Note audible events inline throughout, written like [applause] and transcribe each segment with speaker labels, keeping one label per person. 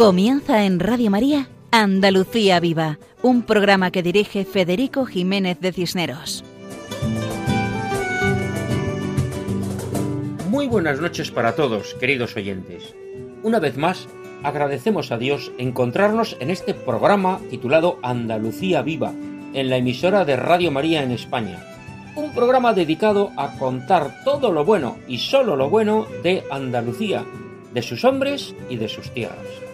Speaker 1: Comienza en Radio María Andalucía Viva, un programa que dirige Federico Jiménez de Cisneros.
Speaker 2: Muy buenas noches para todos, queridos oyentes. Una vez más, agradecemos a Dios encontrarnos en este programa titulado Andalucía Viva, en la emisora de Radio María en España. Un programa dedicado a contar todo lo bueno y solo lo bueno de Andalucía, de sus hombres y de sus tierras.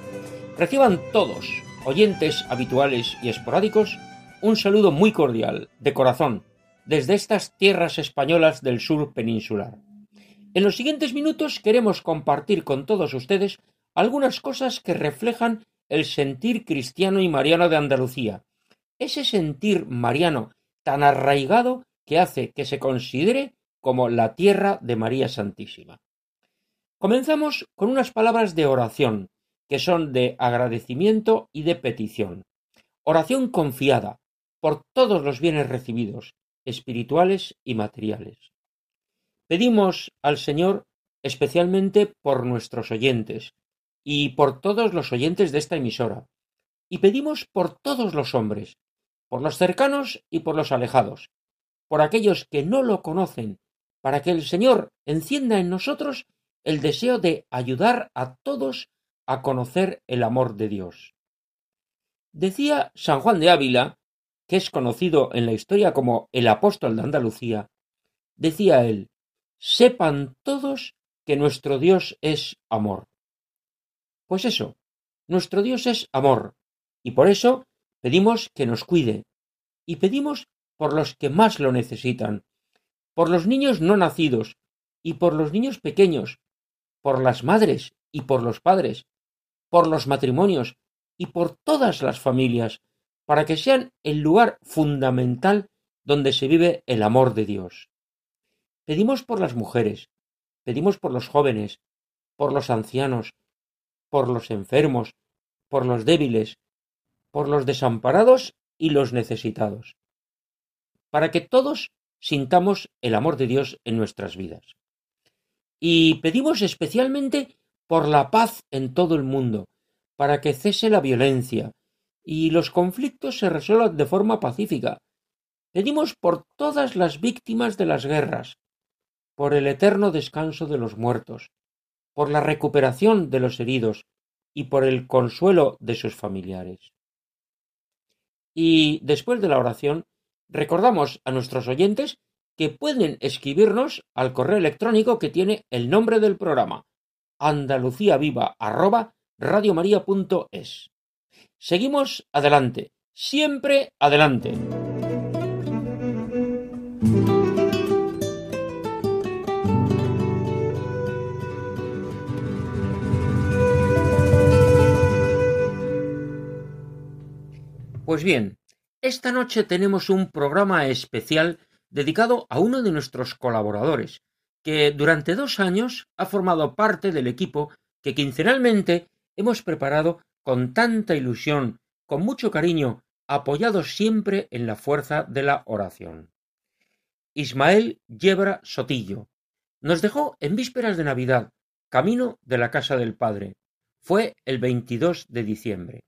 Speaker 2: Reciban todos, oyentes habituales y esporádicos, un saludo muy cordial, de corazón, desde estas tierras españolas del sur peninsular. En los siguientes minutos queremos compartir con todos ustedes algunas cosas que reflejan el sentir cristiano y mariano de Andalucía, ese sentir mariano tan arraigado que hace que se considere como la tierra de María Santísima. Comenzamos con unas palabras de oración, que son de agradecimiento y de petición. Oración confiada por todos los bienes recibidos, espirituales y materiales. Pedimos al Señor especialmente por nuestros oyentes y por todos los oyentes de esta emisora. Y pedimos por todos los hombres, por los cercanos y por los alejados, por aquellos que no lo conocen, para que el Señor encienda en nosotros el deseo de ayudar a todos a conocer el amor de Dios. Decía San Juan de Ávila, que es conocido en la historia como el apóstol de Andalucía, decía él, sepan todos que nuestro Dios es amor. Pues eso, nuestro Dios es amor, y por eso pedimos que nos cuide, y pedimos por los que más lo necesitan, por los niños no nacidos, y por los niños pequeños, por las madres y por los padres, por los matrimonios y por todas las familias, para que sean el lugar fundamental donde se vive el amor de Dios. Pedimos por las mujeres, pedimos por los jóvenes, por los ancianos, por los enfermos, por los débiles, por los desamparados y los necesitados, para que todos sintamos el amor de Dios en nuestras vidas. Y pedimos especialmente por la paz en todo el mundo, para que cese la violencia y los conflictos se resuelvan de forma pacífica. Pedimos por todas las víctimas de las guerras, por el eterno descanso de los muertos, por la recuperación de los heridos y por el consuelo de sus familiares. Y después de la oración, recordamos a nuestros oyentes que pueden escribirnos al correo electrónico que tiene el nombre del programa andaluciaviva@radiomaria.es. Seguimos adelante, siempre adelante. Pues bien, esta noche tenemos un programa especial dedicado a uno de nuestros colaboradores, que durante dos años ha formado parte del equipo que quincenalmente hemos preparado con tanta ilusión, con mucho cariño, apoyados siempre en la fuerza de la oración. Ismael Yebra Sotillo nos dejó en vísperas de Navidad, camino de la casa del Padre. Fue el 22 de diciembre.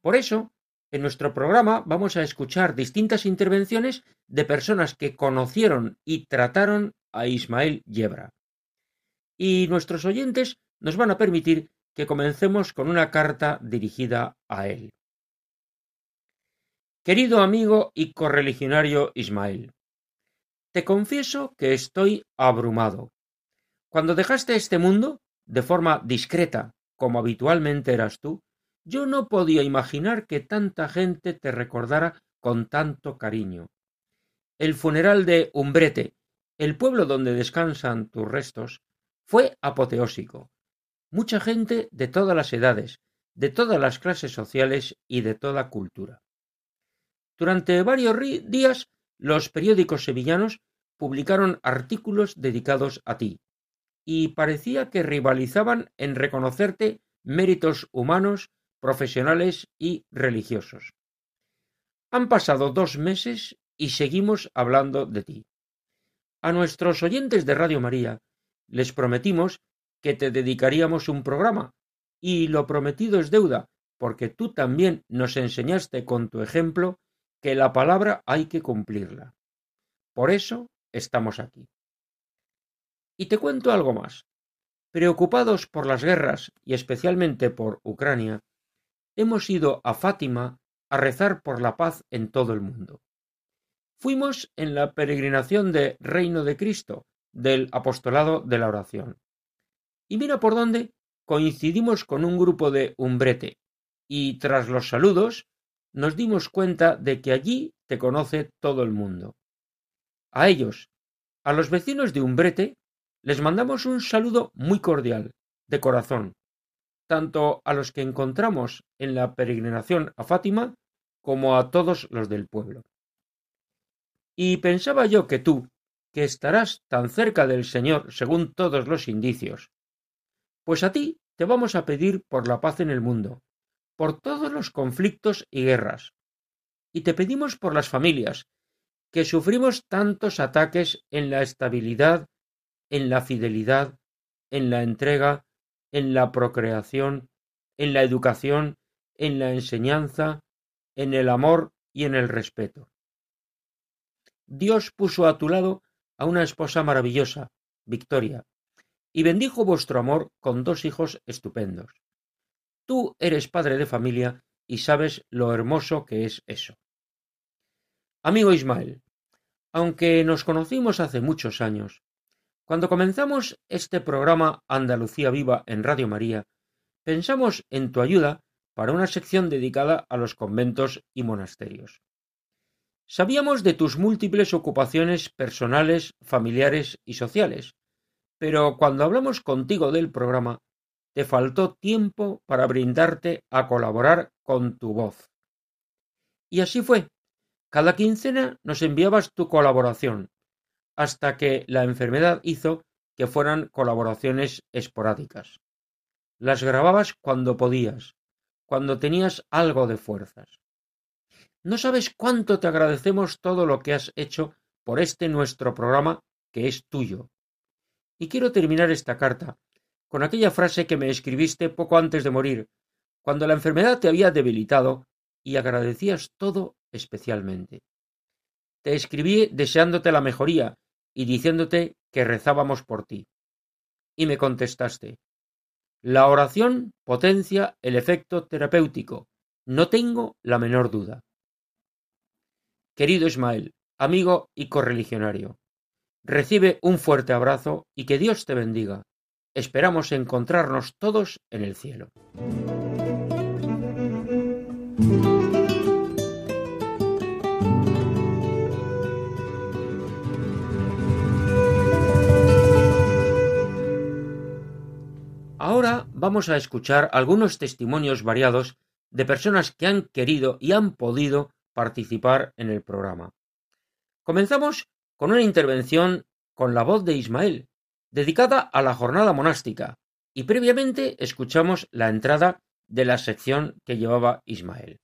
Speaker 2: Por eso, en nuestro programa vamos a escuchar distintas intervenciones de personas que conocieron y trataron a Ismael Yebra. Y nuestros oyentes nos van a permitir que comencemos con una carta dirigida a él. Querido amigo y correligionario Ismael, te confieso que estoy abrumado. Cuando dejaste este mundo, de forma discreta, como habitualmente eras tú, yo no podía imaginar que tanta gente te recordara con tanto cariño. El funeral de Umbrete, el pueblo donde descansan tus restos, fue apoteósico. Mucha gente de todas las edades, de todas las clases sociales y de toda cultura. Durante varios días los periódicos sevillanos publicaron artículos dedicados a ti, y parecía que rivalizaban en reconocerte méritos humanos profesionales y religiosos. Han pasado dos meses y seguimos hablando de ti. A nuestros oyentes de Radio María les prometimos que te dedicaríamos un programa y lo prometido es deuda, porque tú también nos enseñaste con tu ejemplo que la palabra hay que cumplirla. Por eso estamos aquí. Y te cuento algo más. Preocupados por las guerras y especialmente por Ucrania, hemos ido a Fátima a rezar por la paz en todo el mundo. Fuimos en la peregrinación de Reino de Cristo, del apostolado de la oración. Y mira por dónde coincidimos con un grupo de Umbrete, y tras los saludos nos dimos cuenta de que allí te conoce todo el mundo. A ellos, a los vecinos de Umbrete, les mandamos un saludo muy cordial, de corazón, tanto a los que encontramos en la peregrinación a Fátima como a todos los del pueblo. Y pensaba yo que tú, que estarás tan cerca del Señor según todos los indicios, pues a ti te vamos a pedir por la paz en el mundo, por todos los conflictos y guerras, y te pedimos por las familias, que sufrimos tantos ataques en la estabilidad, en la fidelidad, en la entrega, en la procreación, en la educación, en la enseñanza, en el amor y en el respeto. Dios puso a tu lado a una esposa maravillosa, Victoria, y bendijo vuestro amor con dos hijos estupendos. Tú eres padre de familia y sabes lo hermoso que es eso. Amigo Ismael, aunque nos conocimos hace muchos años, cuando comenzamos este programa Andalucía Viva en Radio María, pensamos en tu ayuda para una sección dedicada a los conventos y monasterios. Sabíamos de tus múltiples ocupaciones personales, familiares y sociales, pero cuando hablamos contigo del programa, te faltó tiempo para brindarte a colaborar con tu voz. Y así fue. Cada quincena nos enviabas tu colaboración, hasta que la enfermedad hizo que fueran colaboraciones esporádicas. Las grababas cuando podías, cuando tenías algo de fuerzas. No sabes cuánto te agradecemos todo lo que has hecho por este nuestro programa que es tuyo. Y quiero terminar esta carta con aquella frase que me escribiste poco antes de morir, cuando la enfermedad te había debilitado y agradecías todo especialmente. Te escribí deseándote la mejoría y diciéndote que rezábamos por ti. Y me contestaste, la oración potencia el efecto terapéutico, no tengo la menor duda. Querido Ismael, amigo y correligionario, recibe un fuerte abrazo y que Dios te bendiga. Esperamos encontrarnos todos en el cielo. Ahora vamos a escuchar algunos testimonios variados de personas que han querido y han podido participar en el programa. Comenzamos con una intervención con la voz de Ismael, dedicada a la jornada monástica, y previamente escuchamos la entrada de la sección que llevaba Ismael.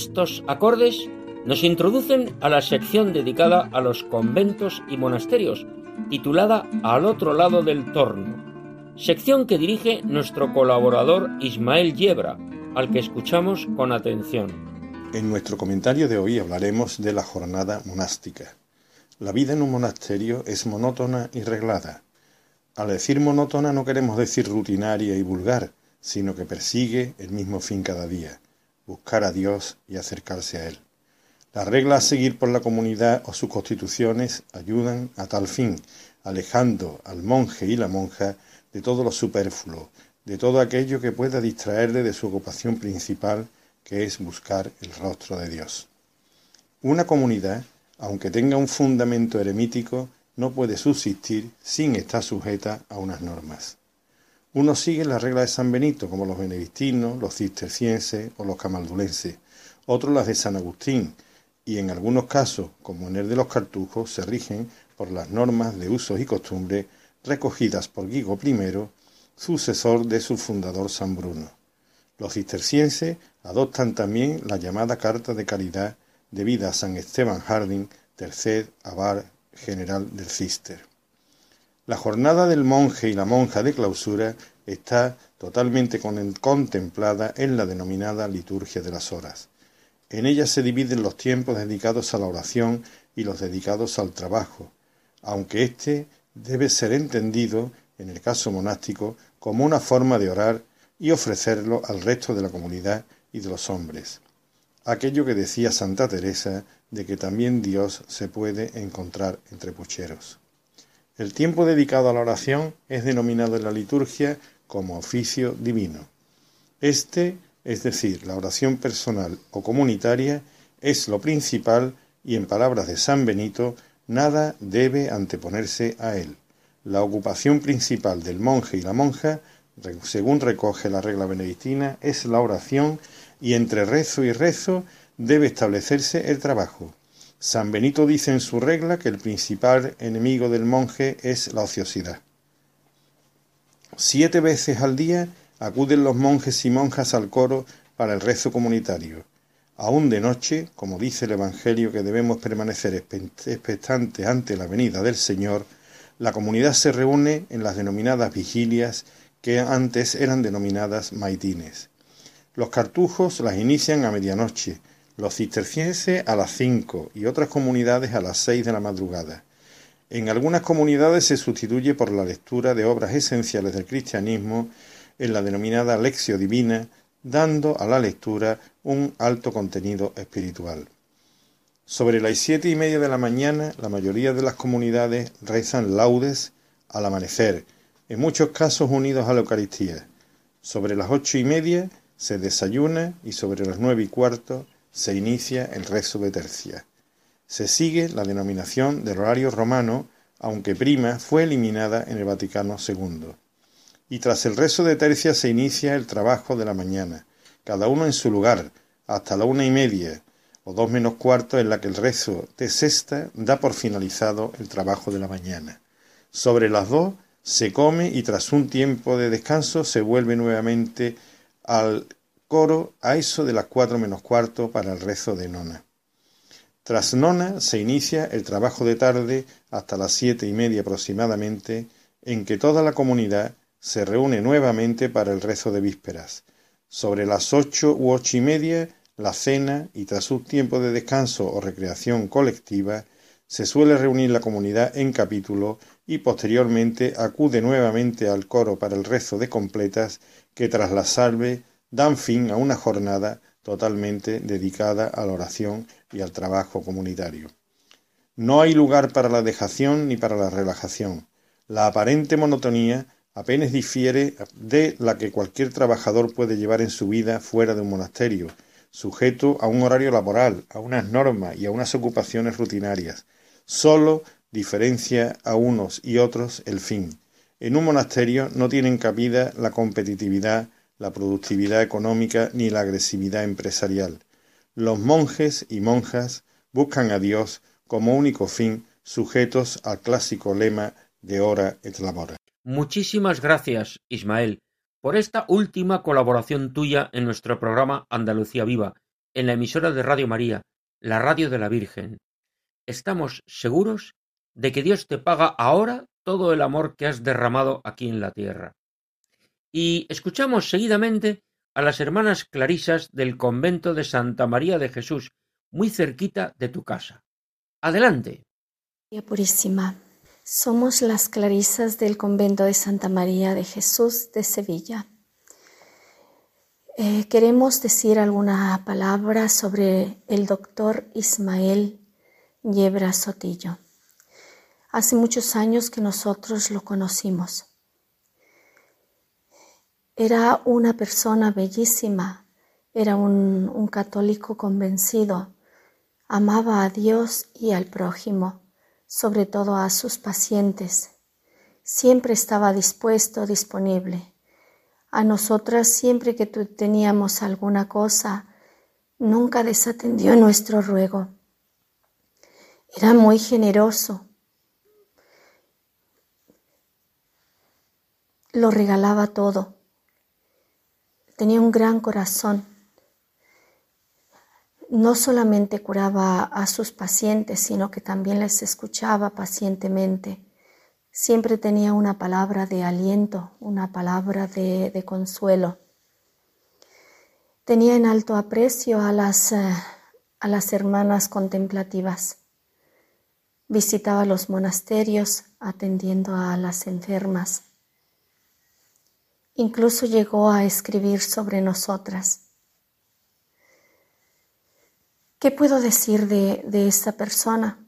Speaker 2: Estos acordes nos introducen a la sección dedicada a los conventos y monasterios, titulada Al otro lado del torno, sección que dirige nuestro colaborador Ismael Yebra, al que escuchamos con atención.
Speaker 3: En nuestro comentario de hoy hablaremos de la jornada monástica. La vida en un monasterio es monótona y reglada. Al decir monótona no queremos decir rutinaria y vulgar, sino que persigue el mismo fin cada día buscar a Dios y acercarse a Él. Las reglas a seguir por la comunidad o sus constituciones ayudan a tal fin, alejando al monje y la monja de todo lo superfluo, de todo aquello que pueda distraerle de su ocupación principal, que es buscar el rostro de Dios. Una comunidad, aunque tenga un fundamento eremítico, no puede subsistir sin estar sujeta a unas normas. Unos siguen la regla de San Benito, como los benedictinos, los cistercienses o los camaldulenses, otros las de San Agustín, y en algunos casos, como en el de los cartujos, se rigen por las normas de usos y costumbres recogidas por Guigo I, sucesor de su fundador San Bruno. Los cistercienses adoptan también la llamada Carta de Caridad debida a San Esteban Harding, tercer abad general del Cister. La jornada del monje y la monja de clausura está totalmente contemplada en la denominada liturgia de las horas. En ella se dividen los tiempos dedicados a la oración y los dedicados al trabajo, aunque éste debe ser entendido, en el caso monástico, como una forma de orar y ofrecerlo al resto de la comunidad y de los hombres. Aquello que decía Santa Teresa de que también Dios se puede encontrar entre pucheros. El tiempo dedicado a la oración es denominado en la liturgia como oficio divino. Este, es decir, la oración personal o comunitaria, es lo principal y en palabras de San Benito, nada debe anteponerse a él. La ocupación principal del monje y la monja, según recoge la regla benedictina, es la oración y entre rezo y rezo debe establecerse el trabajo. San Benito dice en su regla que el principal enemigo del monje es la ociosidad. Siete veces al día acuden los monjes y monjas al coro para el rezo comunitario. Aún de noche, como dice el Evangelio que debemos permanecer expectantes ante la venida del Señor, la comunidad se reúne en las denominadas vigilias que antes eran denominadas maitines. Los cartujos las inician a medianoche, los cistercienses a las cinco y otras comunidades a las seis de la madrugada. En algunas comunidades se sustituye por la lectura de obras esenciales del cristianismo en la denominada lección divina, dando a la lectura un alto contenido espiritual. Sobre las siete y media de la mañana, la mayoría de las comunidades rezan laudes al amanecer, en muchos casos unidos a la Eucaristía. Sobre las ocho y media se desayuna y sobre las nueve y cuarto se inicia el rezo de tercia. Se sigue la denominación del horario romano, aunque prima fue eliminada en el Vaticano II. Y tras el rezo de tercia se inicia el trabajo de la mañana, cada uno en su lugar, hasta la una y media o dos menos cuarto en la que el rezo de sexta da por finalizado el trabajo de la mañana. Sobre las dos se come y tras un tiempo de descanso se vuelve nuevamente al coro a eso de las cuatro menos cuarto para el rezo de nona. Tras nona se inicia el trabajo de tarde hasta las siete y media aproximadamente, en que toda la comunidad se reúne nuevamente para el rezo de vísperas. Sobre las ocho u ocho y media, la cena y tras un tiempo de descanso o recreación colectiva, se suele reunir la comunidad en capítulo y posteriormente acude nuevamente al coro para el rezo de completas que tras la salve dan fin a una jornada totalmente dedicada a la oración y al trabajo comunitario. No hay lugar para la dejación ni para la relajación. La aparente monotonía apenas difiere de la que cualquier trabajador puede llevar en su vida fuera de un monasterio, sujeto a un horario laboral, a unas normas y a unas ocupaciones rutinarias. Solo diferencia a unos y otros el fin. En un monasterio no tienen cabida la competitividad, la productividad económica ni la agresividad empresarial. Los monjes y monjas buscan a Dios como único fin, sujetos al clásico lema de ora et labora.
Speaker 2: Muchísimas gracias, Ismael, por esta última colaboración tuya en nuestro programa Andalucía Viva, en la emisora de Radio María, la radio de la Virgen. Estamos seguros de que Dios te paga ahora todo el amor que has derramado aquí en la tierra y escuchamos seguidamente a las hermanas clarisas del convento de Santa María de Jesús, muy cerquita de tu casa. Adelante.
Speaker 4: María Purísima, somos las clarisas del convento de Santa María de Jesús de Sevilla. Eh, queremos decir alguna palabra sobre el doctor Ismael Yebra Sotillo. Hace muchos años que nosotros lo conocimos. Era una persona bellísima, era un, católico convencido, amaba a Dios y al prójimo, sobre todo a sus pacientes. Siempre estaba dispuesto, disponible A nosotras siempre que teníamos alguna cosa, nunca desatendió nuestro ruego. Era muy generoso. Lo regalaba todo. Tenía un gran corazón. No solamente curaba a sus pacientes, sino que también les escuchaba pacientemente. Siempre tenía una palabra de aliento, una palabra de, consuelo. Tenía en alto aprecio a las, eh, a las hermanas contemplativas. Visitaba los monasterios atendiendo a las enfermas. Incluso llegó a escribir sobre nosotras. ¿Qué puedo decir de, esta persona?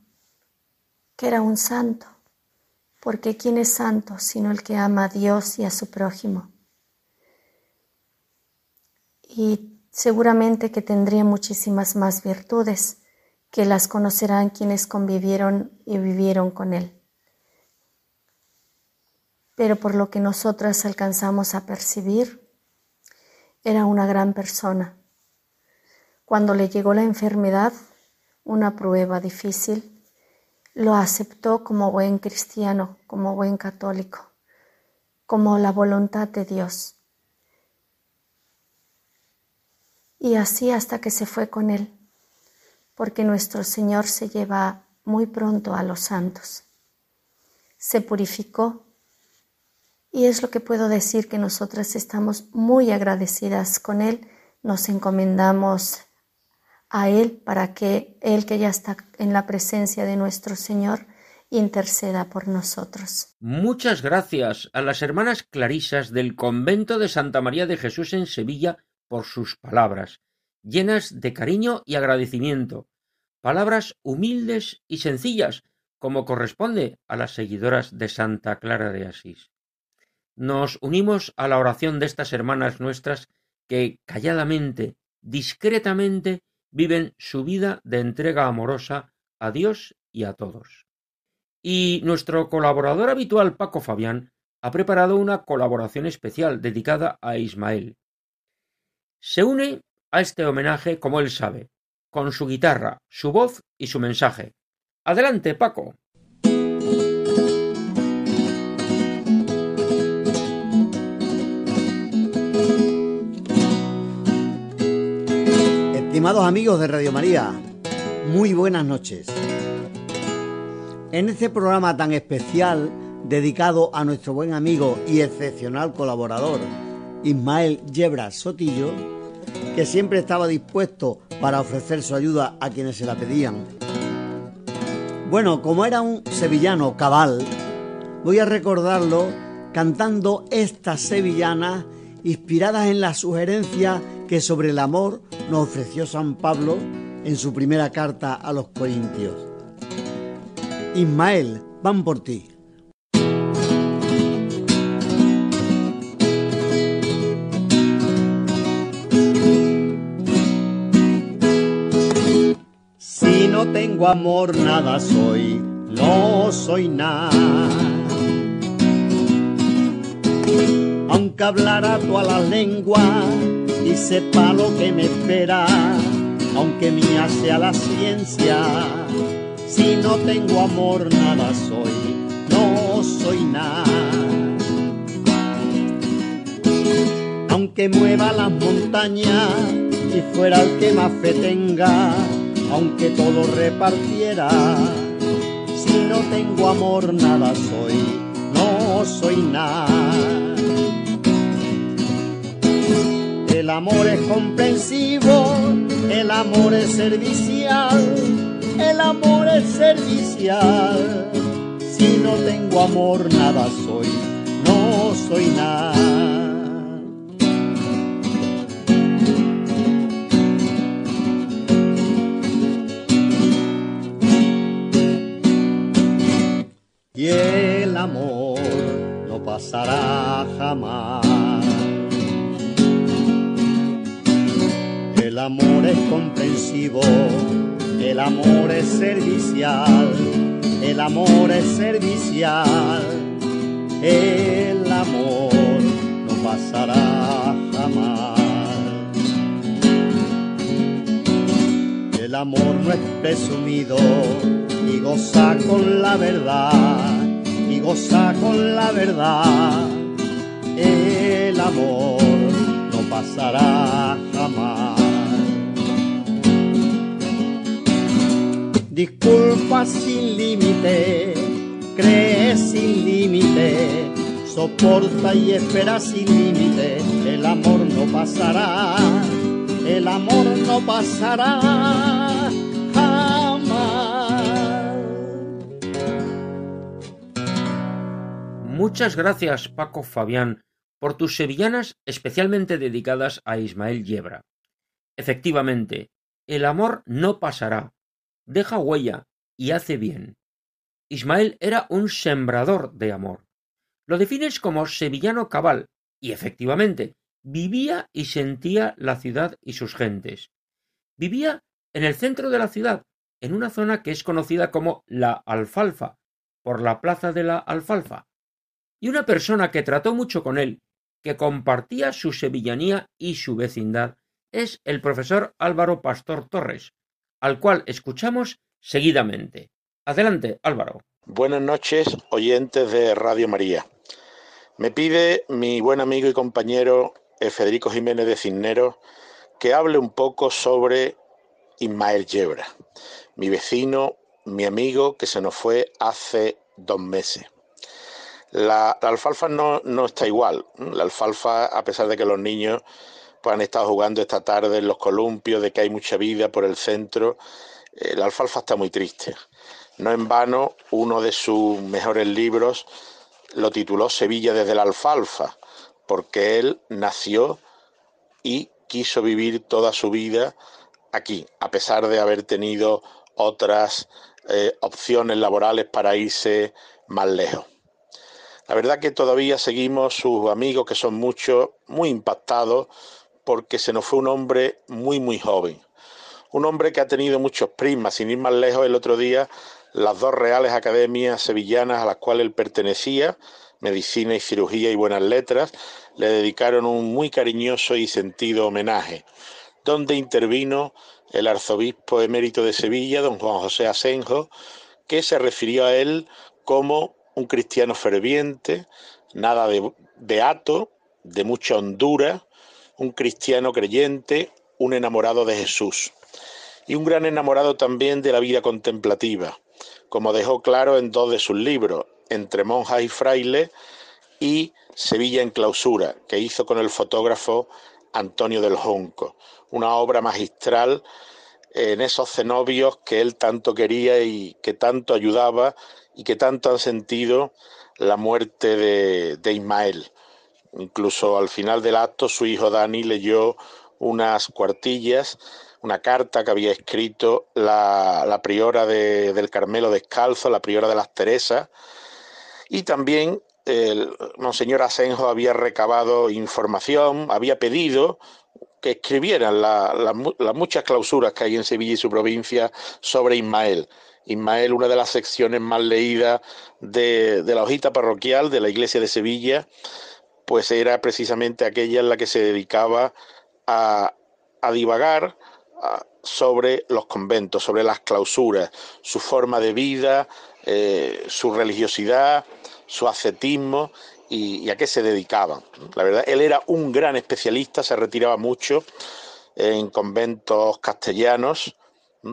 Speaker 4: Que era un santo, porque ¿quién es santo sino el que ama a Dios y a su prójimo? Y seguramente que tendría muchísimas más virtudes que las conocerán quienes convivieron y vivieron con Él. Pero por lo que nosotras alcanzamos a percibir, era una gran persona. Cuando le llegó la enfermedad, una prueba difícil, lo aceptó como buen cristiano, como buen católico, como la voluntad de Dios. Y así hasta que se fue con Él porque nuestro Señor se lleva muy pronto a los santos. Se purificó y es lo que puedo decir que nosotras estamos muy agradecidas con Él, nos encomendamos a Él para que Él que ya está en la presencia de nuestro Señor interceda por nosotros.
Speaker 2: Muchas gracias a las hermanas clarisas del convento de Santa María de Jesús en Sevilla por sus palabras llenas de cariño y agradecimiento, palabras humildes y sencillas, como corresponde a las seguidoras de Santa Clara de Asís. Nos unimos a la oración de estas hermanas nuestras que calladamente, discretamente, viven su vida de entrega amorosa a Dios y a todos. Y nuestro colaborador habitual Paco Fabián ha preparado una colaboración especial dedicada a Ismael. Se une a este homenaje como él sabe, con su guitarra, su voz y su mensaje. Adelante, Paco.
Speaker 5: Estimados amigos de Radio María, muy buenas noches. En este programa tan especial dedicado a nuestro buen amigo y excepcional colaborador Ismael Yebra Sotillo, que siempre estaba dispuesto para ofrecer su ayuda a quienes se la pedían. Bueno, como era un sevillano cabal, voy a recordarlo cantando estas sevillanas inspiradas en la sugerencia que sobre el amor nos ofreció San Pablo en su primera carta a los Corintios. Ismael, van por ti. tengo amor nada soy, no soy nada. Aunque hablara toda la lengua y sepa lo que me espera, aunque mía sea la ciencia, si no tengo amor nada soy, no soy nada. Aunque mueva las montañas y fuera el que más fe tenga, aunque todo repartiera. Si no tengo amor, nada soy, no soy nada. El amor es comprensivo, el amor es servicial, el amor es servicial. Si no tengo amor, nada soy, no soy nada. y el amor no pasará jamás. Amor es comprensivo, el amor es servicial, el amor es servicial, el amor no pasará jamás. El amor no es presumido y goza con la verdad, y goza con la verdad. El amor no pasará jamás. Disculpa sin límite, cree sin límite, soporta y espera sin límite, el amor no pasará, el amor no pasará jamás.
Speaker 2: Muchas gracias Paco Fabián por tus sevillanas especialmente dedicadas a Ismael Yebra. Efectivamente, el amor no pasará, deja huella y hace bien. Ismael era un sembrador de amor. Lo defines como sevillano cabal, y efectivamente, vivía y sentía la ciudad y sus gentes. Vivía en el centro de la ciudad, en una zona que es conocida como la Alfalfa, por la Plaza de la Alfalfa. Y una persona que trató mucho con él, que compartía su sevillanía y su vecindad, es el profesor Álvaro Pastor Torres, al cual escuchamos seguidamente. Adelante, Álvaro.
Speaker 6: Buenas noches, oyentes de Radio María. Me pide mi buen amigo y compañero eh, Federico Jiménez de Cisneros que hable un poco sobre Ismael Yebra, mi vecino, mi amigo que se nos fue hace dos meses. La, alfalfa no, está igual. La alfalfa, a pesar de que los niños han estado jugando esta tarde en los columpios, de que hay mucha vida por el centro. La alfalfa está muy triste. No en vano, uno de sus mejores libros lo tituló Sevilla desde la alfalfa, porque él nació y quiso vivir toda su vida aquí, a pesar de haber tenido otras eh, opciones laborales para irse más lejos. La verdad que todavía seguimos sus amigos, que son muchos, muy impactados porque se nos fue un hombre muy, muy joven. Un hombre que ha tenido muchos prismas, sin ir más lejos el otro día, las dos reales academias sevillanas a las cuales él pertenecía, Medicina y Cirugía y Buenas Letras, le dedicaron un muy cariñoso y sentido homenaje, donde intervino el arzobispo emérito de Sevilla, don Juan José Asenjo, que se refirió a él como un cristiano ferviente, nada de beato, de mucha hondura, un cristiano creyente, un enamorado de Jesús y un gran enamorado también de la vida contemplativa, como dejó claro en dos de sus libros, Entre monjas y frailes y Sevilla en clausura, que hizo con el fotógrafo Antonio del Junco, una obra magistral en esos cenobios que él tanto quería y que tanto ayudaba y que tanto han sentido la muerte de, de Ismael. Incluso al final del acto su hijo Dani leyó unas cuartillas, una carta que había escrito la, priora del Carmelo Descalzo, la priora de las Teresas, y también el Monseñor Asenjo había recabado información, había pedido que escribieran las muchas clausuras que hay en Sevilla y su provincia sobre Ismael. Ismael, una de las secciones más leídas de, de la hojita parroquial de la iglesia de Sevilla, pues era precisamente aquella en la que se dedicaba a, divagar sobre los conventos, sobre las clausuras, su forma de vida, eh, su religiosidad, su ascetismo y, a qué se dedicaban. La verdad, él era un gran especialista, se retiraba mucho en conventos castellanos,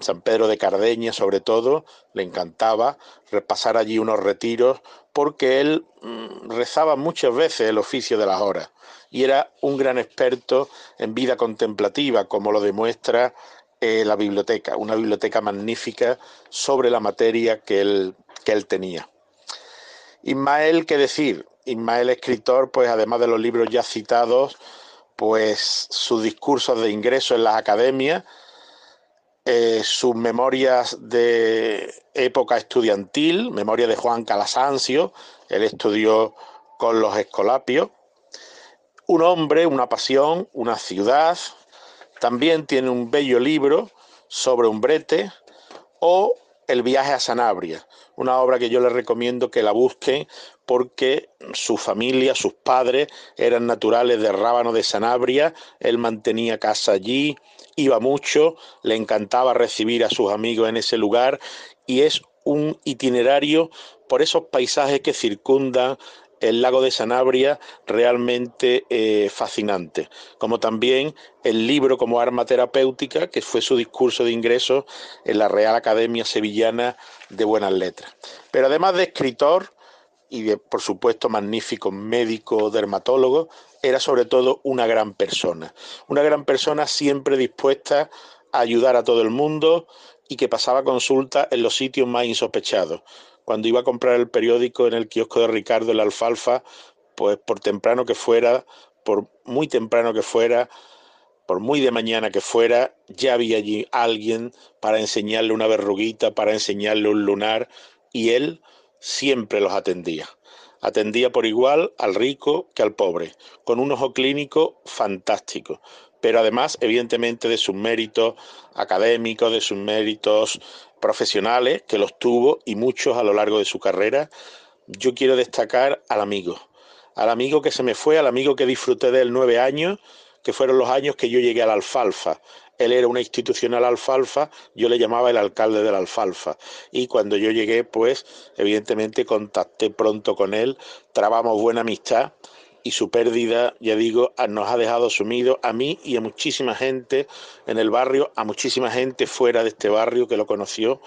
Speaker 6: San Pedro de Cardeña sobre todo, le encantaba repasar allí unos retiros porque él mm, rezaba muchas veces el oficio de las horas y era un gran experto en vida contemplativa, como lo demuestra eh, la biblioteca, una biblioteca magnífica sobre la materia que él, que él tenía. Ismael, ¿qué decir? Ismael escritor, pues además de los libros ya citados, pues sus discursos de ingreso en las academias, eh, sus memorias de época estudiantil, memoria de Juan Calasancio, él estudió con los escolapios, un hombre, una pasión, una ciudad, también tiene un bello libro sobre un brete, o El viaje a Sanabria, una obra que yo les recomiendo que la busquen porque su familia, sus padres eran naturales de Rábano de Sanabria, él mantenía casa allí, iba mucho, le encantaba recibir a sus amigos en ese lugar y es un itinerario por esos paisajes que circundan el lago de Sanabria realmente eh, fascinante, como también el libro como arma terapéutica, que fue su discurso de ingreso en la Real Academia Sevillana de Buenas Letras. Pero además de escritor y de, por supuesto, magnífico médico, dermatólogo, era sobre todo una gran persona, una gran persona siempre dispuesta a ayudar a todo el mundo y que pasaba consulta en los sitios más insospechados. Cuando iba a comprar el periódico en el kiosco de Ricardo en la alfalfa, pues por temprano que fuera, por muy temprano que fuera, por muy de mañana que fuera, ya había allí alguien para enseñarle una verruguita, para enseñarle un lunar, y él siempre los atendía. Atendía por igual al rico que al pobre, con un ojo clínico fantástico, pero además, evidentemente, de sus méritos académicos, de sus méritos profesionales, que los tuvo y muchos a lo largo de su carrera, yo quiero destacar al amigo, al amigo que se me fue, al amigo que disfruté de él nueve años, que fueron los años que yo llegué a la alfalfa. Él era una institucional alfalfa, yo le llamaba el alcalde de la alfalfa. Y cuando yo llegué, pues, evidentemente contacté pronto con él, trabamos buena amistad y su pérdida, ya digo, nos ha dejado sumidos a mí y a muchísima gente en el barrio, a muchísima gente fuera de este barrio que lo conoció,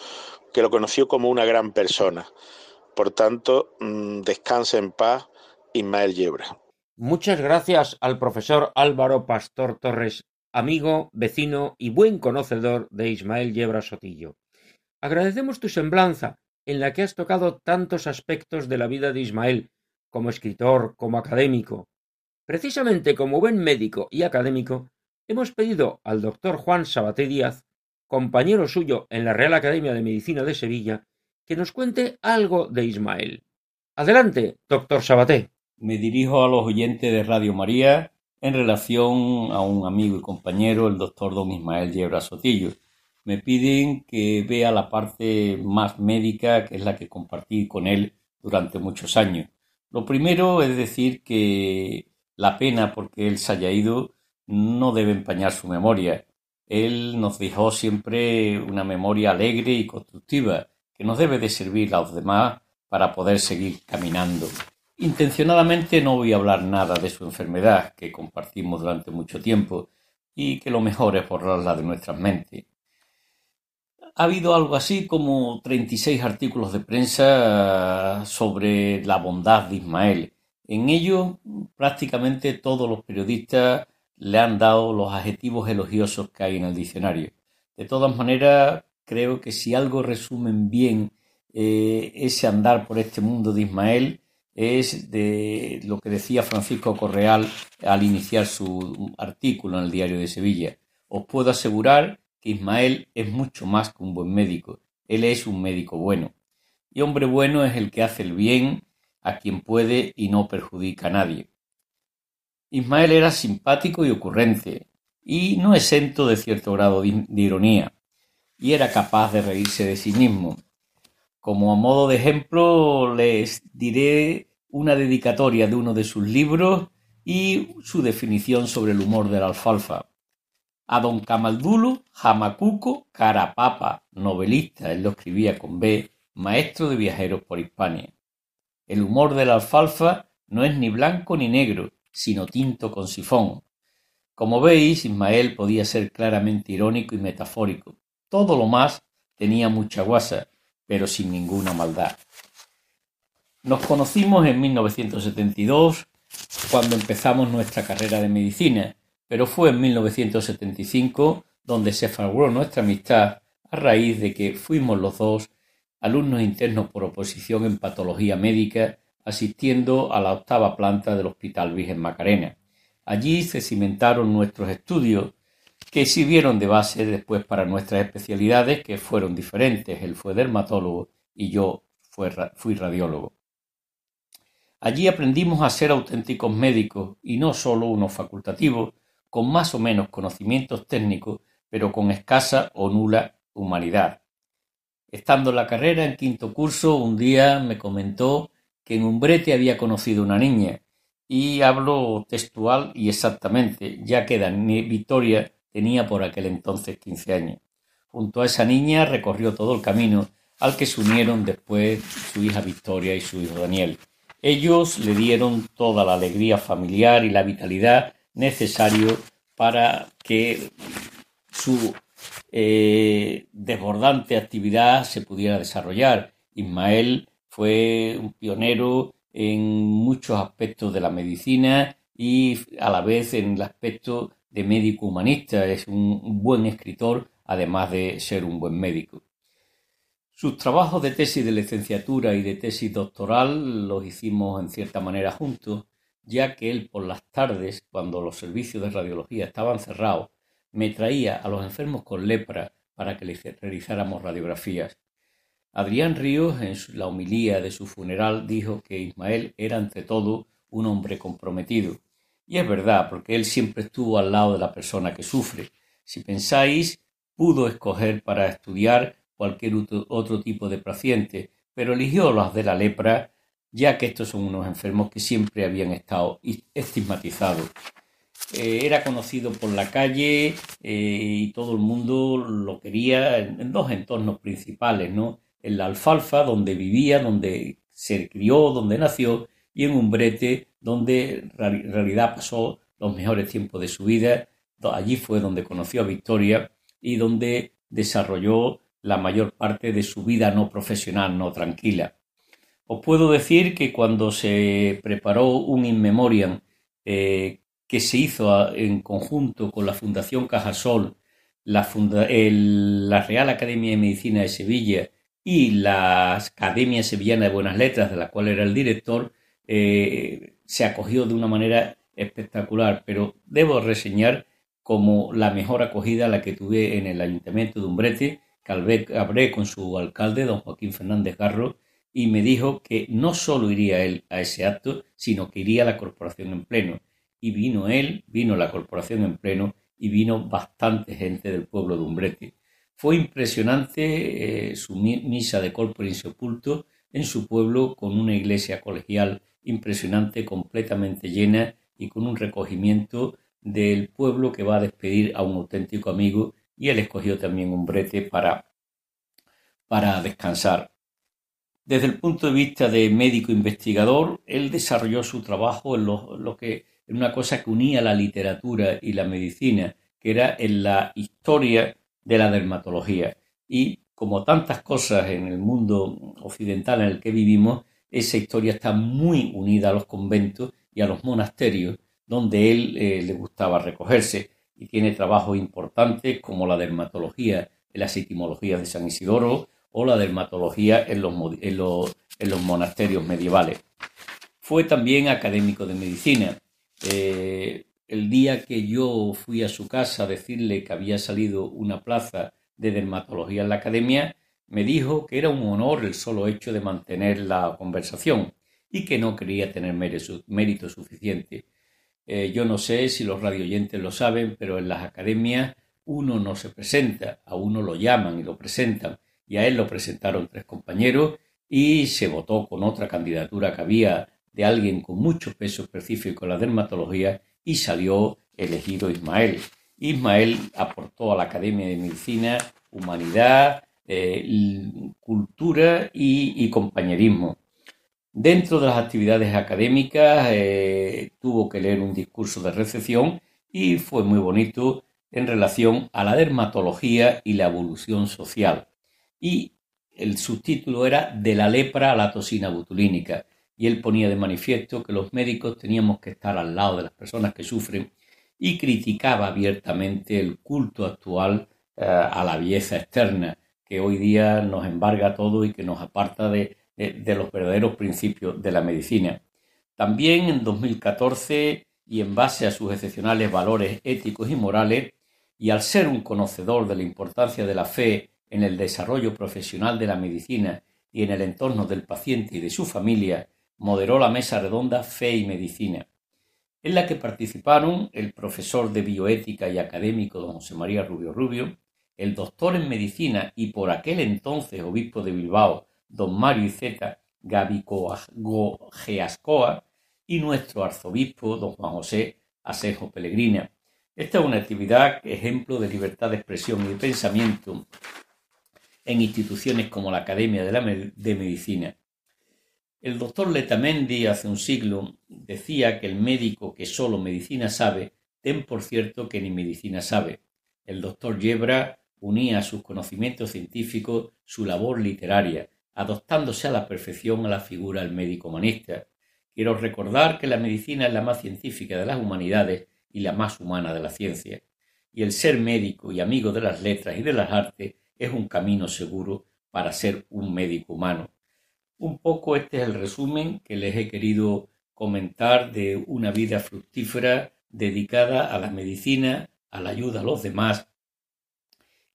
Speaker 6: que lo conoció como una gran persona. Por tanto, mm, descanse en paz, Ismael Yebra.
Speaker 2: Muchas gracias al profesor Álvaro Pastor Torres, amigo, vecino y buen conocedor de Ismael Yebra Sotillo. Agradecemos tu semblanza, en la que has tocado tantos aspectos de la vida de Ismael, como escritor, como académico. Precisamente como buen médico y académico, hemos pedido al doctor Juan Sabaté Díaz, compañero suyo en la Real Academia de Medicina de Sevilla, que nos cuente algo de Ismael. Adelante, doctor Sabaté.
Speaker 7: Me dirijo a los oyentes de Radio María en relación a un amigo y compañero, el doctor don Ismael Yebra Sotillo. Me piden que vea la parte más médica, que es la que compartí con él durante muchos años. Lo primero es decir que la pena porque él se haya ido no debe empañar su memoria. Él nos dejó siempre una memoria alegre y constructiva que nos debe de servir a los demás para poder seguir caminando. Intencionadamente no voy a hablar nada de su enfermedad que compartimos durante mucho tiempo y que lo mejor es borrarla de nuestras mentes ha habido algo así como 36 artículos de prensa sobre la bondad de Ismael. En ello, prácticamente todos los periodistas le han dado los adjetivos elogiosos que hay en el diccionario. De todas maneras, creo que si algo resumen bien eh, ese andar por este mundo de Ismael, es de lo que decía Francisco Correal al iniciar su artículo en el diario de Sevilla. Os puedo asegurar que Ismael es mucho más que un buen médico, él es un médico bueno. Y hombre bueno es el que hace el bien a quien puede y no perjudica a nadie. Ismael era simpático y ocurrente, y no exento de cierto grado de, ironía, y era capaz de reírse de sí mismo. Como a modo de ejemplo les diré una dedicatoria de uno de sus libros y su definición sobre el humor de la alfalfa a don Camaldulo Jamacuco Carapapa, novelista, él lo escribía con B, maestro de viajeros por Hispania. El humor de la alfalfa no es ni blanco ni negro, sino tinto con sifón. Como veis, Ismael podía ser claramente irónico y metafórico. Todo lo más tenía mucha guasa, pero sin ninguna maldad. Nos conocimos en 1972, cuando empezamos nuestra carrera de medicina, pero fue en 1975 donde se fraguó nuestra amistad a raíz de que fuimos los dos alumnos internos por oposición en patología médica asistiendo a la octava planta del Hospital Virgen Macarena. Allí se cimentaron nuestros estudios que sirvieron de base después para nuestras especialidades que fueron diferentes. Él fue dermatólogo y yo fui radiólogo. Allí aprendimos a ser auténticos médicos y no solo unos facultativos, con más o menos conocimientos técnicos, pero con escasa o nula humanidad. Estando en la carrera, en quinto curso, un día me comentó que en Umbrete había conocido una niña, y hablo textual y exactamente, ya que Dani Victoria tenía por aquel entonces quince años. Junto a esa niña recorrió todo el camino al que se unieron después su hija Victoria y su hijo Daniel. Ellos le dieron toda la alegría familiar y la vitalidad necesario para que su eh, desbordante actividad se pudiera desarrollar. Ismael fue un pionero en muchos aspectos de la medicina y a la vez en el aspecto de médico humanista. Es un buen escritor, además de ser un buen médico. Sus trabajos de tesis de licenciatura y de tesis doctoral los hicimos en cierta manera juntos, ya que él por las tardes, cuando los servicios de radiología estaban cerrados, me traía a los enfermos con lepra para que les realizáramos radiografías. Adrián Ríos, en la homilía de su funeral, dijo que Ismael era ante todo un hombre comprometido. Y es verdad, porque él siempre estuvo al lado de la persona que sufre. Si pensáis, pudo escoger para estudiar cualquier otro tipo de paciente, pero eligió las de la lepra, ya que estos son unos enfermos que siempre habían estado estigmatizados. Eh, era conocido por la calle eh, y todo el mundo lo quería en, dos entornos principales, ¿no? En la alfalfa, donde vivía, donde se crió, donde nació, y en un brete donde en realidad pasó los mejores tiempos de su vida. Allí fue donde conoció a Victoria y donde desarrolló la mayor parte de su vida no profesional, no tranquila. Os puedo decir que cuando se preparó un In Memoriam eh, que se hizo en conjunto con la Fundación Cajasol, la, la Real Academia de Medicina de Sevilla y la Academia Sevillana de Buenas Letras, de la cual era el director, eh, se acogió de una manera espectacular, pero debo reseñar como la mejor acogida la que tuve en el Ayuntamiento de Umbrete, que hablé con su alcalde, don Joaquín Fernández Garro, y me dijo que no solo iría él a ese acto, sino que iría la corporación en pleno y vino él, vino la corporación en pleno y vino bastante gente del pueblo de Umbrete. Fue impresionante eh, su misa de corpore insepulto en su pueblo con una iglesia colegial impresionante, completamente llena y con un recogimiento del pueblo que va a despedir a un auténtico amigo y él escogió también Umbrete para, para descansar. Desde el punto de vista de médico investigador, él desarrolló su trabajo en lo que en una cosa que unía la literatura y la medicina, que era en la historia de la dermatología. Y como tantas cosas en el mundo occidental en el que vivimos, esa historia está muy unida a los conventos y a los monasterios, donde él eh, le gustaba recogerse y tiene trabajos importantes como la dermatología en las etimologías de San Isidoro o la dermatología en los, monasterios medievales. Fue también académico de medicina eh, el día que yo fui a su casa a decirle que había salido una plaza de dermatología en la academia, me dijo que era un honor el solo hecho de mantener la conversación y que no quería tener mérito, suficiente. Eh, yo no sé si los radioyentes lo saben, pero en las academias uno no se presenta, a uno lo llaman y lo presentan, y a él lo presentaron tres compañeros y se votó con otra candidatura que había de alguien con mucho peso específico en la dermatología y salió elegido Ismael. Ismael aportó a la Academia de Medicina humanidad, eh, cultura y, compañerismo. Dentro de las actividades académicas eh, tuvo que leer un discurso de recepción y fue muy bonito en relación a la dermatología y la evolución social. Y el subtítulo era De la lepra a la toxina botulínica y él ponía de manifiesto que los médicos teníamos que estar al lado de las personas que sufren y criticaba abiertamente el culto actual eh, a la belleza externa que hoy día nos embarga todo y que nos aparta de, de los verdaderos principios de la medicina. También en 2014 y en base a sus excepcionales valores éticos y morales, y al ser un conocedor de la importancia de la fe en el desarrollo profesional de la medicina y en el entorno del paciente y de su familia, moderó la mesa redonda Fe y Medicina, en la que participaron el profesor de bioética y académico don José María Rubio Rubio, el doctor en medicina y por aquel entonces obispo de Bilbao, don Mario Iceta Geascoa, y nuestro arzobispo, don Juan José Asejo Pellegrina. Esta es una actividad ejemplo de libertad de expresión y de pensamiento en instituciones como la Academia de, de Medicina. El doctor Letamendi hace un siglo decía que el médico que solo medicina sabe, ten por cierto que ni medicina sabe. El doctor Yebra unía sus conocimientos científicos su labor literaria, adoptándose a la perfección a la figura del médico humanista. Quiero recordar que la medicina es la más científica de las humanidades y la más humana de la ciencia, y el ser médico y amigo de las letras y de las artes es un camino seguro para ser un médico humano. Un poco este es el resumen que les he querido comentar de una vida fructífera dedicada a la medicina, a la ayuda a los demás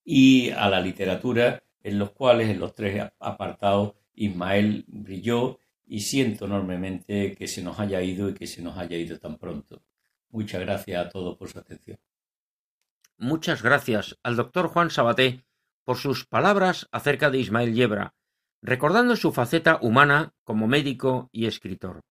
Speaker 7: y a la literatura, en los cuales en los tres apartados Ismael brilló y siento enormemente que se nos haya ido y que se nos haya ido tan pronto. Muchas gracias a todos por su atención.
Speaker 2: Muchas gracias al doctor Juan Sabaté por sus palabras acerca de Ismael Yebra, recordando su faceta humana como médico y escritor.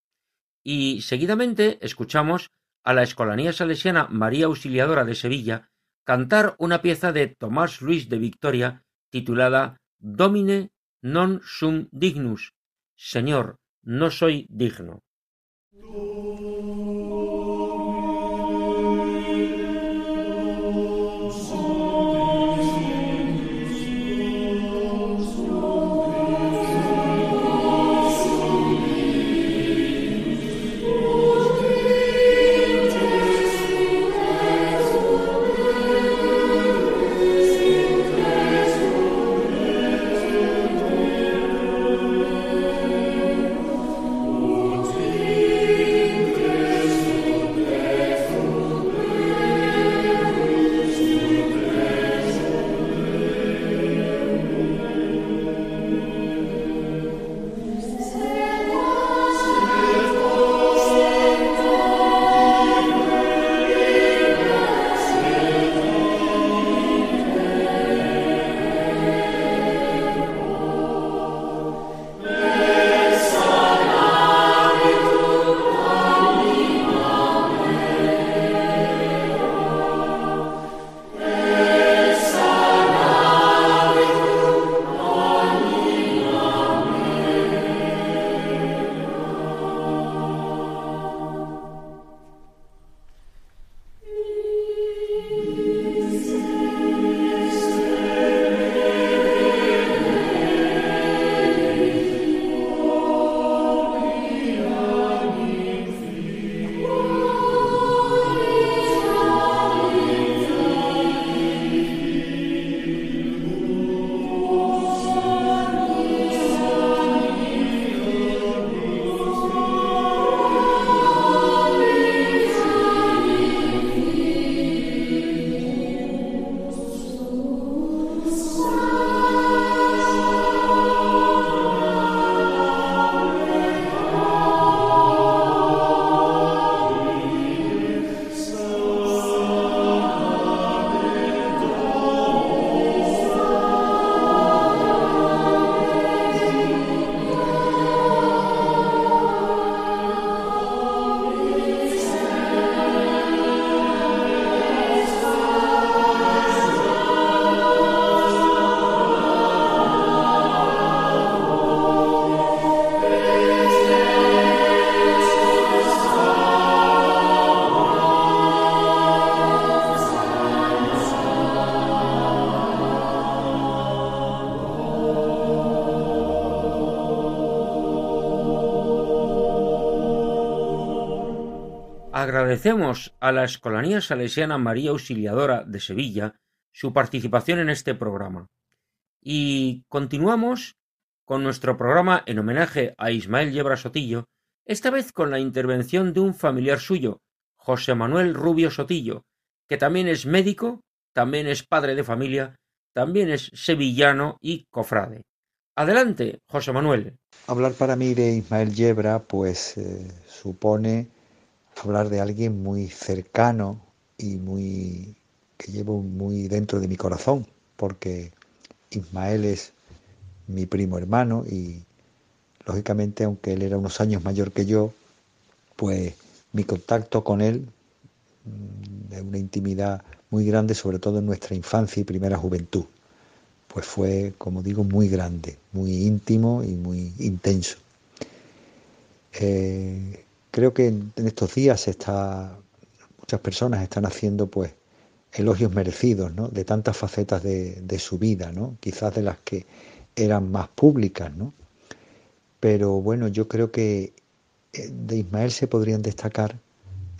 Speaker 2: Y seguidamente escuchamos a la Escolanía Salesiana María Auxiliadora de Sevilla cantar una pieza de Tomás Luis de Victoria titulada Domine non sum dignus, Señor, no soy digno. Agradecemos a la Escolanía Salesiana María Auxiliadora de Sevilla su participación en este programa. Y continuamos con nuestro programa en homenaje a Ismael Yebra Sotillo, esta vez con la intervención de un familiar suyo, José Manuel Rubio Sotillo, que también es médico, también es padre de familia, también es sevillano y cofrade. Adelante, José Manuel.
Speaker 8: Hablar para mí de Ismael Yebra, pues eh, supone hablar de alguien muy cercano y muy que llevo muy dentro de mi corazón. porque Ismael es mi primo hermano y lógicamente aunque él era unos años mayor que yo, pues mi contacto con él mm, de una intimidad muy grande, sobre todo en nuestra infancia y primera juventud. Pues fue, como digo, muy grande, muy íntimo y muy intenso. Eh, creo que en, estos días está, muchas personas están haciendo pues elogios merecidos de tantas facetas de, su vida, ¿no? quizás de las que eran más públicas, ¿no? pero bueno, yo creo que eh, de Ismael se podrían destacar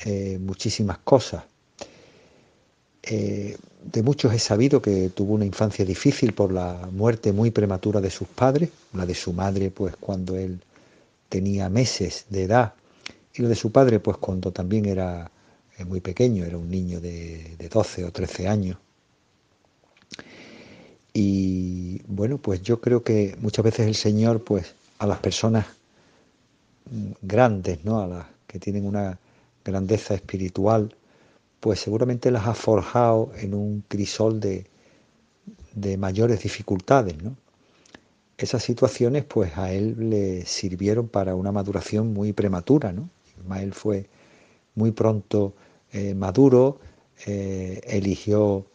Speaker 8: eh, muchísimas cosas. Eh, de muchos he sabido que tuvo una infancia difícil por la muerte muy prematura de sus padres, la de su madre pues cuando él tenía meses de edad y la de su padre pues cuando también era eh, muy pequeño, era un niño de, de 12 o 13 años. Y bueno, pues yo creo que muchas veces el Señor pues a las personas grandes, ¿no? A las que tienen una grandeza espiritual, pues seguramente las ha forjado en un crisol de, de mayores dificultades, ¿no? Esas situaciones pues a él le sirvieron para una maduración muy prematura, ¿no? Ismael fue muy pronto eh, maduro, eh, eligió,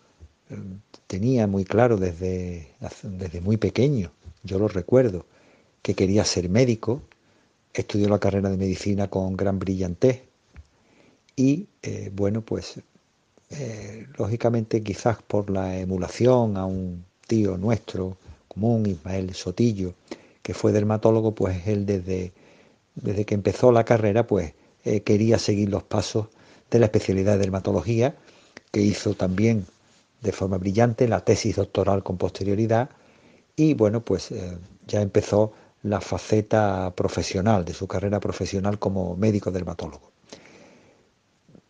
Speaker 8: tenía muy claro desde, desde muy pequeño, yo lo recuerdo, que quería ser médico, estudió la carrera de medicina con gran brillantez, y eh, bueno, pues eh, lógicamente quizás por la emulación a un tío nuestro común, Ismael Sotillo, que fue dermatólogo, pues él desde, desde que empezó la carrera, pues eh, quería seguir los pasos de la especialidad de dermatología, que hizo también de forma brillante la tesis doctoral con posterioridad, y bueno, pues ya empezó la faceta profesional de su carrera profesional como médico dermatólogo.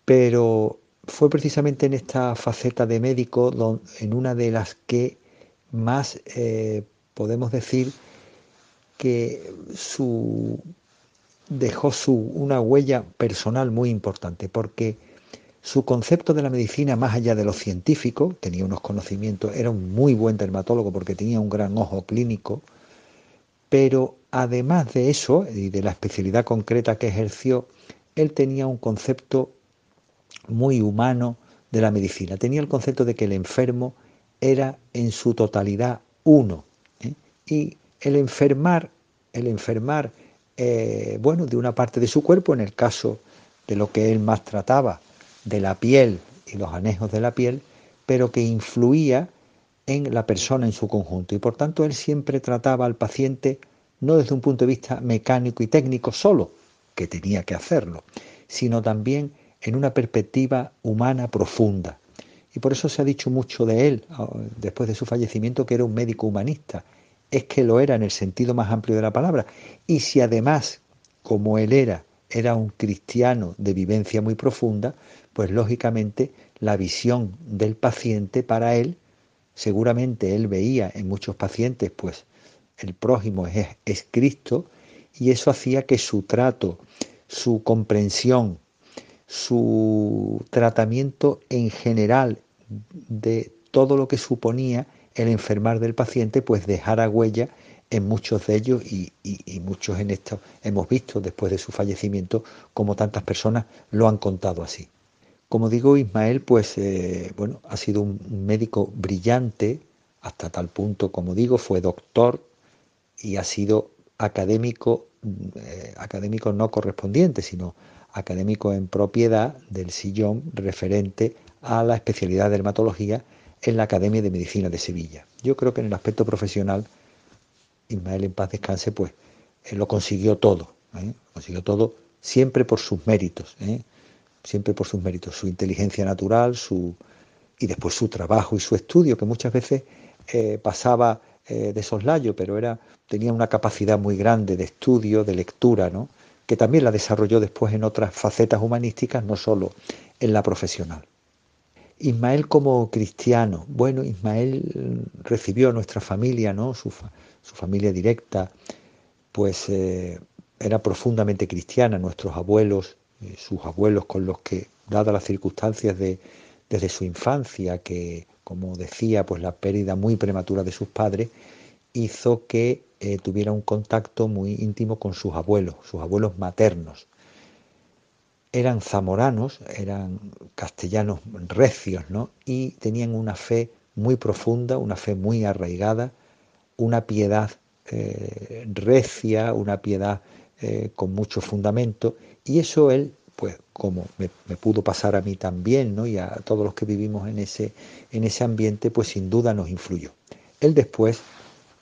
Speaker 8: Pero fue precisamente en esta faceta de médico en una de las que más eh, podemos decir que su, dejó su, una huella personal muy importante, porque su concepto de la medicina, más allá de lo científico, tenía unos conocimientos, era un muy buen dermatólogo porque tenía un gran ojo clínico, pero además de eso y de la especialidad concreta que ejerció, él tenía un concepto muy humano de la medicina. Tenía el concepto de que el enfermo era en su totalidad uno. ¿eh? Y el enfermar, el enfermar, eh, bueno, de una parte de su cuerpo, en el caso de lo que él más trataba, de la piel y los anejos de la piel, pero que influía en la persona en su conjunto. Y por tanto él siempre trataba al paciente no desde un punto de vista mecánico y técnico solo, que tenía que hacerlo, sino también en una perspectiva humana profunda. Y por eso se ha dicho mucho de él, ah, después de su fallecimiento, que era un médico humanista. Es que lo era en el sentido más amplio de la palabra. Y si además, como él era, era un cristiano de vivencia muy profunda, pues lógicamente la visión del paciente para él, seguramente él veía en muchos pacientes, pues el prójimo es, es Cristo, y eso hacía que su trato, su comprensión, su tratamiento en general de todo lo que suponía el enfermar del paciente, pues dejara huella en muchos de ellos y, muchos en esto hemos visto después de su fallecimiento como tantas personas lo han contado así. Como digo, Ismael, pues eh, bueno, ha sido un médico brillante hasta tal punto, como digo, fue doctor y ha sido académico, eh, académico no correspondiente, sino académico en propiedad del sillón referente a la especialidad de dermatología en la Academia de Medicina de Sevilla. Yo creo que en el aspecto profesional, Ismael en paz descanse, pues él lo consiguió todo, ¿eh? consiguió todo siempre por sus méritos, ¿eh? siempre por sus méritos, su inteligencia natural, su y después su trabajo y su estudio, que muchas veces eh, pasaba de soslayo, pero era tenía una capacidad muy grande de estudio, de lectura, ¿no? que también la desarrolló después en otras facetas humanísticas, no solo en la profesional. Ismael como cristiano, bueno, Ismael recibió a nuestra familia, ¿no? Su, familia directa, pues eh, era profundamente cristiana, nuestros abuelos, eh, sus abuelos con los que, dadas las circunstancias de, desde su infancia, que como decía, pues la pérdida muy prematura de sus padres hizo que eh, tuviera un contacto muy íntimo con sus abuelos, sus abuelos maternos. Eran zamoranos, eran castellanos recios, ¿no? Y tenían una fe muy profunda, una fe muy arraigada, una piedad eh, recia, una piedad eh, con mucho fundamento, y eso él, pues como me, pudo pasar a mí también, ¿no? y a todos los que vivimos en ese, en ese ambiente, pues sin duda nos influyó. Él después,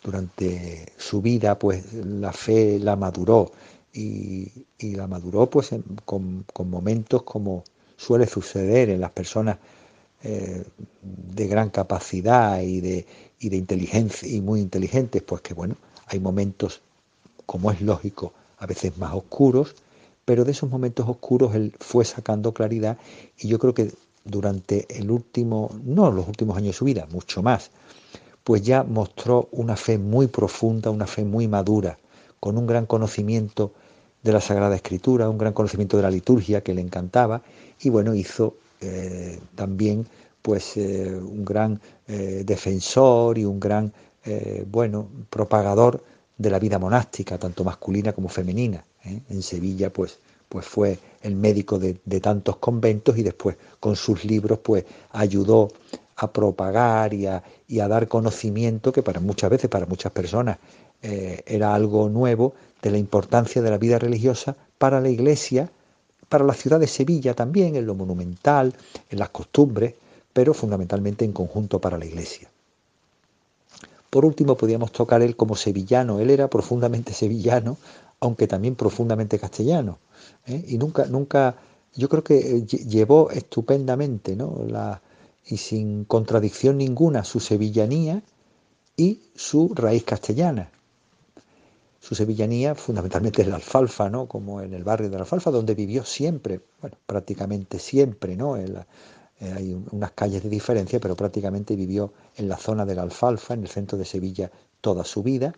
Speaker 8: durante su vida, pues la fe la maduró, y, la maduró pues con, momentos como suele suceder en las personas eh, de gran capacidad y de, y de inteligencia y muy inteligentes, pues que bueno, hay momentos, como es lógico, a veces más oscuros, pero de esos momentos oscuros él fue sacando claridad y yo creo que durante el último, no los últimos años de su vida, mucho más, pues ya mostró una fe muy profunda, una fe muy madura, con un gran conocimiento de la Sagrada Escritura, un gran conocimiento de la liturgia que le encantaba y bueno, hizo eh, también pues eh, un gran eh, defensor y un gran bueno propagador de la vida monástica, tanto masculina como femenina. En Sevilla pues, pues fue el médico de, tantos conventos y después con sus libros pues ayudó a propagar y a, y a dar conocimiento que para muchas veces, para muchas personas, era algo nuevo de la importancia de la vida religiosa para la Iglesia para la ciudad de Sevilla también, en lo monumental, en las costumbres, pero fundamentalmente en conjunto para la Iglesia. Por último, podíamos tocar él como sevillano. Él era profundamente [laughs] sevillano, aunque también profundamente castellano. ¿eh? Y nunca, nunca, yo creo que eh, llevó estupendamente, ¿no? La, y sin contradicción ninguna, su sevillanía y su raíz castellana su sevillanía fundamentalmente en la alfalfa, ¿no? Como en el barrio de la alfalfa, donde vivió siempre, bueno, prácticamente siempre, ¿no? Eh, hay unas calles de diferencia, pero prácticamente vivió en la zona de la alfalfa, en el centro de Sevilla, toda su vida.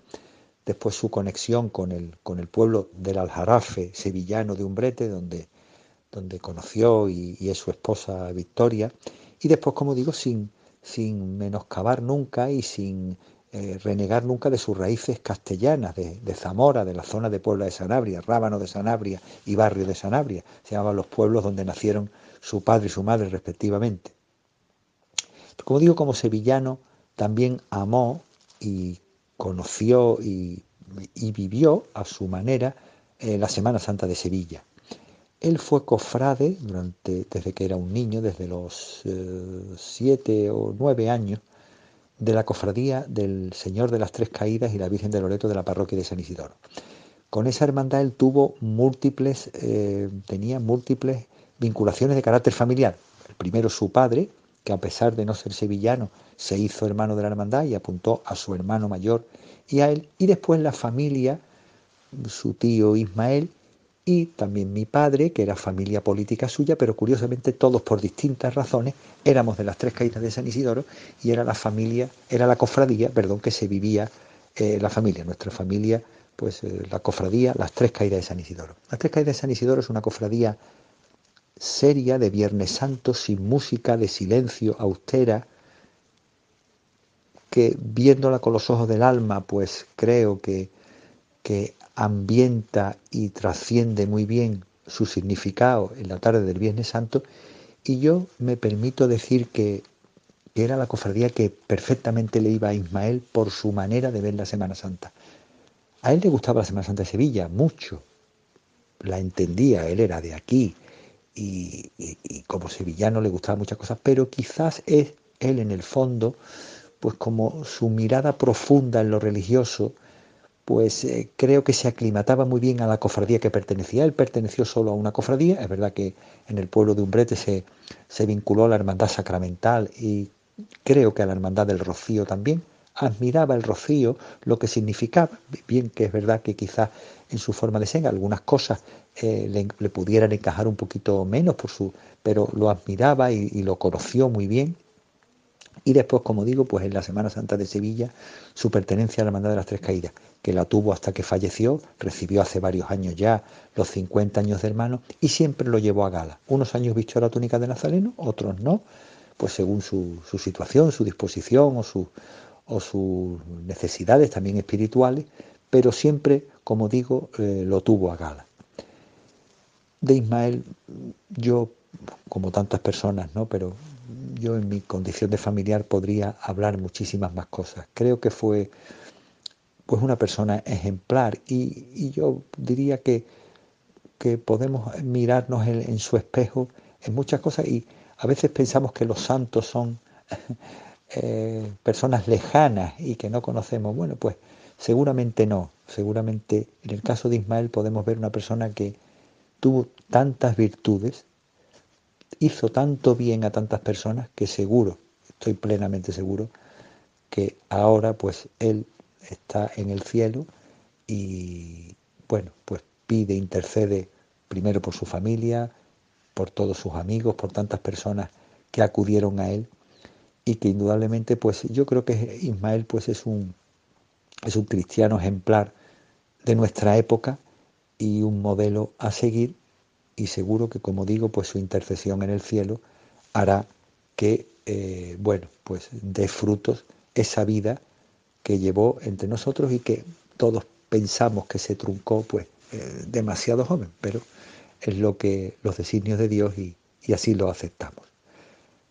Speaker 8: Después su conexión con el, con el pueblo del Aljarafe sevillano de Umbrete, donde, donde conoció y, y es su esposa Victoria. Y después, como digo, sin, sin menoscabar nunca y sin eh, renegar nunca de sus raíces castellanas, de, Zamora, de la zona de Puebla de Sanabria, Rábano de Sanabria y Barrio de Sanabria. Se llamaban los pueblos donde nacieron su padre y su madre respectivamente. como digo, como sevillano, también amó y conoció y, vivió a su manera eh, la Semana Santa de Sevilla. Él fue cofrade durante, desde que era un niño, desde los eh, siete o nueve años, de la cofradía del Señor de las Tres Caídas y la Virgen de Loreto de la parroquia de San Isidoro. Con esa hermandad él tuvo múltiples, eh, tenía múltiples vinculaciones de carácter familiar. El primero su padre, que a pesar de no ser sevillano, se hizo hermano de la hermandad y apuntó a su hermano mayor y a él. Y después la familia, su tío Ismael y también mi padre, que era familia política suya, pero curiosamente todos por distintas razones éramos de las tres caídas de San Isidoro y era la familia, era la cofradía, perdón, que se vivía eh, la familia, nuestra familia, pues eh, la cofradía, las tres caídas de San Isidoro. Las tres caídas de San Isidoro es una cofradía seria de Viernes Santo, sin música, de silencio, austera, que viéndola con los ojos del alma, pues creo que, que ambienta y trasciende muy bien su significado en la tarde del Viernes Santo y yo me permito decir que era la cofradía que perfectamente le iba a Ismael por su manera de ver la Semana Santa. A él le gustaba la Semana Santa de Sevilla, mucho. La entendía, él era de aquí y, como sevillano le gustaban muchas cosas, pero quizás es él en el fondo, pues como su mirada profunda en lo religioso, pues eh, creo que se aclimataba muy bien a la cofradía que pertenecía. Él perteneció solo a una cofradía, es verdad que en el pueblo de Umbrete se, se vinculó a la hermandad sacramental y creo que a la hermandad del rocío también. Admiraba el rocío, lo que significaba, bien que es verdad que quizás en su forma de ser algunas cosas eh, le, pudieran encajar un poquito menos, por su, pero lo admiraba y lo conoció muy bien y después, como digo, pues en la Semana Santa de Sevilla, su pertenencia a la Hermandad de las Tres Caídas, que la tuvo hasta que falleció, recibió hace varios años ya los 50 años de hermano y siempre lo llevó a gala. Unos años vistió la túnica de Nazareno, otros no, pues según su, su situación, su disposición o, su, o, sus necesidades también espirituales, pero siempre, como digo, eh, lo tuvo a gala. De Ismael, yo, como tantas personas, ¿no? pero yo en mi condición de familiar podría hablar muchísimas más cosas. Creo que fue pues una persona ejemplar y, yo diría que, que podemos mirarnos en, su espejo en muchas cosas y a veces pensamos que los santos son [laughs] eh, personas lejanas y que no conocemos. Bueno, pues seguramente no. Seguramente en el caso de Ismael podemos ver una persona que tuvo tantas virtudes, hizo tanto bien a tantas personas que seguro, estoy plenamente seguro, que ahora pues él está en el cielo y bueno, pues pide, intercede primero por su familia, por todos sus amigos, por tantas personas que acudieron a él y que indudablemente pues yo creo que Ismael pues es un es un cristiano ejemplar de nuestra época y un modelo a seguir y seguro que como digo pues su intercesión en el cielo hará que eh, bueno pues dé frutos esa vida que llevó entre nosotros y que todos pensamos que se truncó pues eh, demasiado joven, pero es lo que los designios de Dios y, y así lo aceptamos.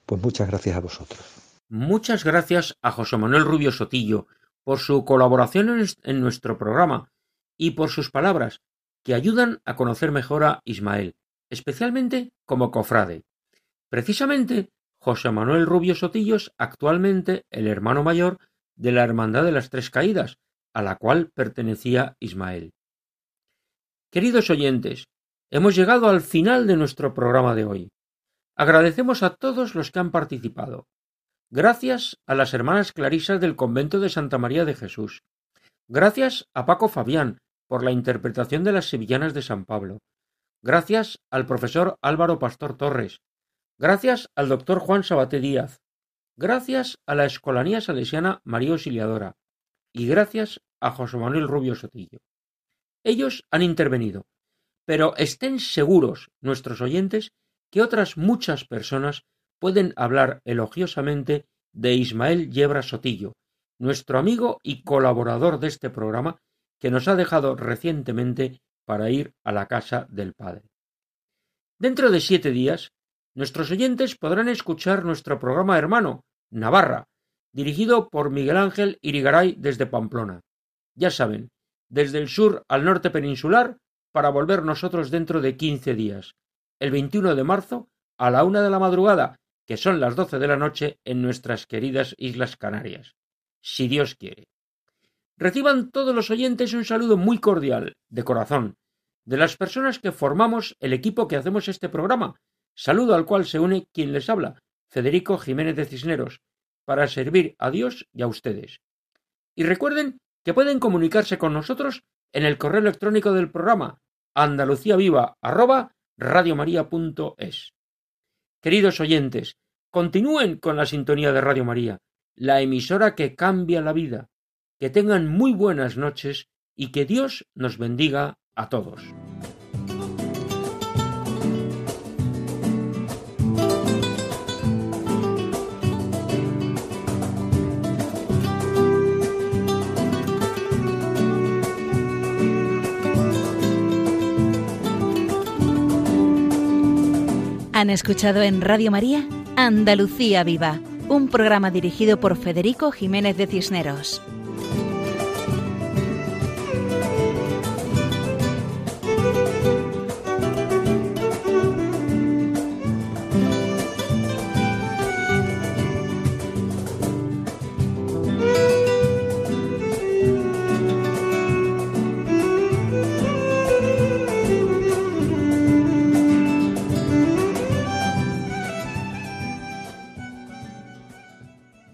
Speaker 8: Pues muchas gracias a vosotros.
Speaker 2: Muchas gracias a José Manuel Rubio Sotillo por su colaboración en nuestro programa y por sus palabras que ayudan a conocer mejor a Ismael, especialmente como cofrade. Precisamente, José Manuel Rubio Sotillo es actualmente el hermano mayor de la Hermandad de las Tres Caídas, a la cual pertenecía Ismael. Queridos oyentes, hemos llegado al final de nuestro programa de hoy. Agradecemos a todos los que han participado. Gracias a las hermanas clarisas del convento de Santa María de Jesús. Gracias a Paco Fabián por la interpretación de las sevillanas de San Pablo. Gracias al profesor Álvaro Pastor Torres. Gracias al doctor Juan Sabaté Díaz gracias a la Escolanía Salesiana María Auxiliadora y gracias a José Manuel Rubio Sotillo. Ellos han intervenido, pero estén seguros nuestros oyentes que otras muchas personas pueden hablar elogiosamente de Ismael Yebra Sotillo, nuestro amigo y colaborador de este programa que nos ha dejado recientemente para ir a la casa del Padre. Dentro de siete días, nuestros oyentes podrán escuchar nuestro programa hermano, Navarra, dirigido por Miguel Ángel Irigaray desde Pamplona. Ya saben, desde el sur al norte peninsular, para volver nosotros dentro de quince días, el 21 de marzo, a la una de la madrugada, que son las doce de la noche en nuestras queridas Islas Canarias. Si Dios quiere. Reciban todos los oyentes un saludo muy cordial, de corazón, de las personas que formamos el equipo que hacemos este programa, saludo al cual se une quien les habla, Federico Jiménez de Cisneros, para servir a Dios y a ustedes. Y recuerden que pueden comunicarse con nosotros en el correo electrónico del programa andaluciaviva@radiomaria.es. Queridos oyentes, continúen con la sintonía de Radio María, la emisora que cambia la vida. Que tengan muy buenas noches y que Dios nos bendiga a todos.
Speaker 1: Han escuchado en Radio María Andalucía Viva, un programa dirigido por Federico Jiménez de Cisneros.